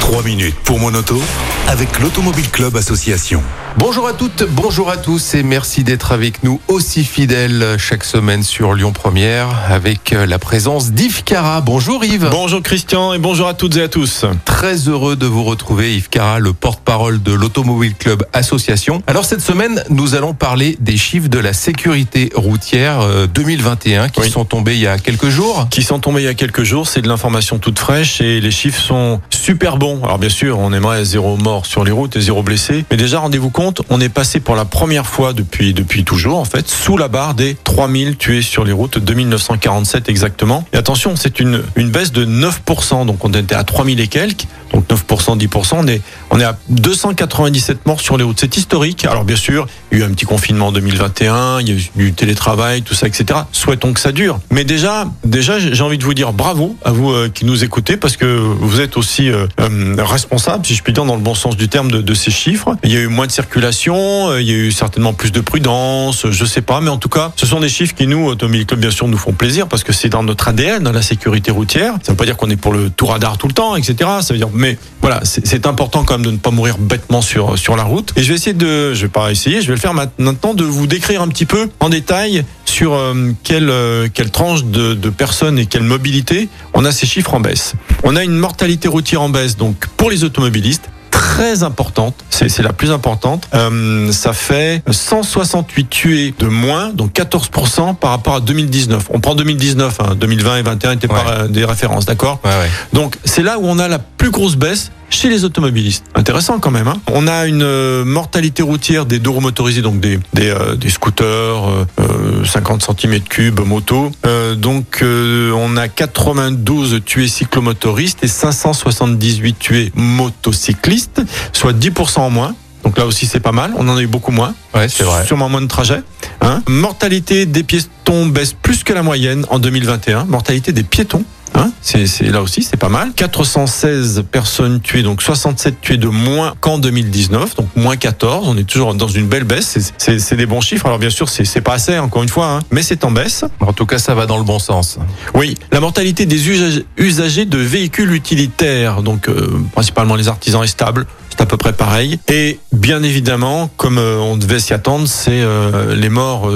3 minutes pour mon auto avec l'Automobile Club Association. Bonjour à toutes, bonjour à tous et merci d'être avec nous aussi fidèles chaque semaine sur Lyon Première avec euh, la présence d'Yves Cara. Bonjour Yves. Bonjour Christian et bonjour à toutes et à tous. Très heureux de vous retrouver Yves Cara, le porte-parole de l'Automobile Club Association. Alors cette semaine, nous allons parler des chiffres de la sécurité routière euh, 2021 qui Oui. sont tombés il y a quelques jours. Qui sont tombés il y a quelques jours, c'est de l'information toute fraîche et les chiffres sont super bons. Alors bien sûr, on aimerait zéro mort sur les routes et zéro blessé, mais déjà rendez-vous compte, on est passé pour la première fois depuis depuis toujours en fait sous la barre des 3000 tués sur les routes 2947 exactement. Et attention, c'est une une baisse de 9%, donc on était à 3000 et quelques. Donc 9%, 10%, on est, on est à 297 morts sur les routes. C'est historique. Alors bien sûr, il y a eu un petit confinement en 2021, il y a eu du télétravail, tout ça, etc. Souhaitons que ça dure. Mais déjà, déjà, j'ai envie de vous dire bravo à vous euh, qui nous écoutez parce que vous êtes aussi euh, euh, responsable, si je puis dire, dans le bon sens du terme, de, ces chiffres. Il y a eu moins de circulation, euh, il y a eu certainement plus de prudence, je sais pas, mais en tout cas, ce sont des chiffres qui nous, Automobile Club, bien sûr, nous font plaisir parce que c'est dans notre ADN, dans la sécurité routière. Ça veut pas dire qu'on est pour le tout radar tout le temps, etc. Ça veut dire, mais voilà, c'est important quand même de ne pas mourir bêtement sur la route. Et je vais essayer de, je vais pas essayer, je vais le faire maintenant de vous décrire un petit peu en détail sur euh, quelle euh, quelle tranche de, de personnes et quelle mobilité on a ces chiffres en baisse. On a une mortalité routière en baisse, donc pour les automobilistes très importante, c'est la plus importante. Euh, ça fait 168 tués de moins, donc 14% par rapport à 2019. On prend 2019, hein, 2020 et 2021 étaient pas Ouais. euh, des références, d'accord Ouais, ouais. donc c'est là où on a la plus grosse baisse chez les automobilistes. Intéressant quand même. Hein on a une euh, mortalité routière des deux roues motorisés, donc des des, euh, des scooters, euh, euh, 50 cm3 moto. Euh, donc on a 92 tués cyclomotoristes et 578 tués motocyclistes, soit 10% en moins. Donc là aussi c'est pas mal. On en a eu beaucoup moins Ouais, c'est vrai. sûrement moins de trajets. Hein. Mortalité des piétons baisse plus que la moyenne en 2021. Mortalité des piétons. Hein, c'est là aussi c'est pas mal. 416 personnes tuées, donc 67 tuées de moins qu'en 2019, donc moins 14. On est toujours dans une belle baisse. C'est- des bons chiffres. Alors bien sûr c'est pas assez encore une fois, hein, mais c'est en baisse. En tout cas, ça va dans le bon sens. Oui, la mortalité des usagers, usagers de véhicules utilitaires, donc euh, principalement les artisans, est stable. C'est à peu près pareil. Et bien évidemment, comme euh, on devait s'y attendre, c'est euh, les morts,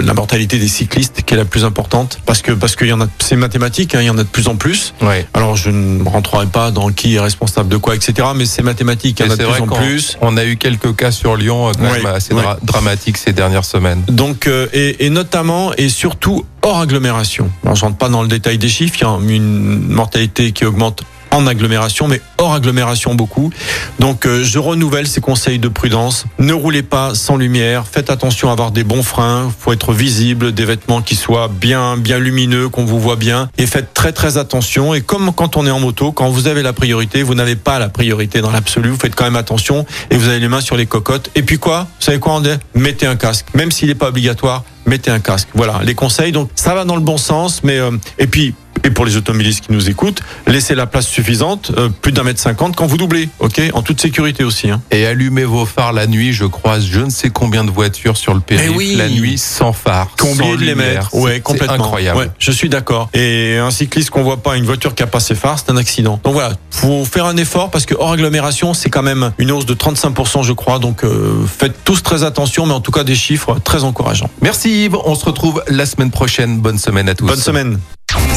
la mortalité des cyclistes qui est la plus importante, parce que parce qu'il y en a, c'est mathématique, hein, il y en a de plus en plus. Ouais. Alors je ne rentrerai pas dans qui est responsable de quoi, etc. Mais c'est mathématique, il y en a de plus en plus. On a eu quelques cas sur Lyon euh, quand Oui, même assez dra- dramatiques ces dernières semaines. Donc euh, et, et notamment et surtout hors agglomération. Alors je rentre pas dans le détail des chiffres, il y a une mortalité qui augmente en agglomération, mais hors agglomération beaucoup. Donc euh, je renouvelle ces conseils de prudence. Ne roulez pas sans lumière. Faites attention à avoir des bons freins. Faut être visible, des vêtements qui soient bien bien lumineux, qu'on vous voit bien. Et faites très très attention. Et comme quand on est en moto, quand vous avez la priorité, vous n'avez pas la priorité dans l'absolu. Vous faites quand même attention et vous avez les mains sur les cocottes. Et puis quoi? Vous savez quoi on dit Mettez un casque, même s'il n'est pas obligatoire. Mettez un casque. Voilà les conseils. Donc ça va dans le bon sens, mais euh, et puis et pour les automobilistes qui nous écoutent, laissez la place suffisante, euh, plus d'un mètre cinquante quand vous doublez, ok, en toute sécurité aussi. Hein. Et allumez vos phares la nuit. Je croise je ne sais combien de voitures sur le périph' Eh oui. la nuit sans phare. Oublie de les mettre, ouais, complètement. incroyable. Ouais, je suis d'accord. Et un cycliste qu'on voit pas, une voiture qui a pas ses phares, c'est un accident. Donc voilà, faut faire un effort parce que hors agglomération, c'est quand même une hausse de 35%, je crois. Donc euh, faites tous très attention, mais en tout cas des chiffres très encourageants. Merci Yves. On se retrouve la semaine prochaine. Bonne semaine à tous. Bonne semaine.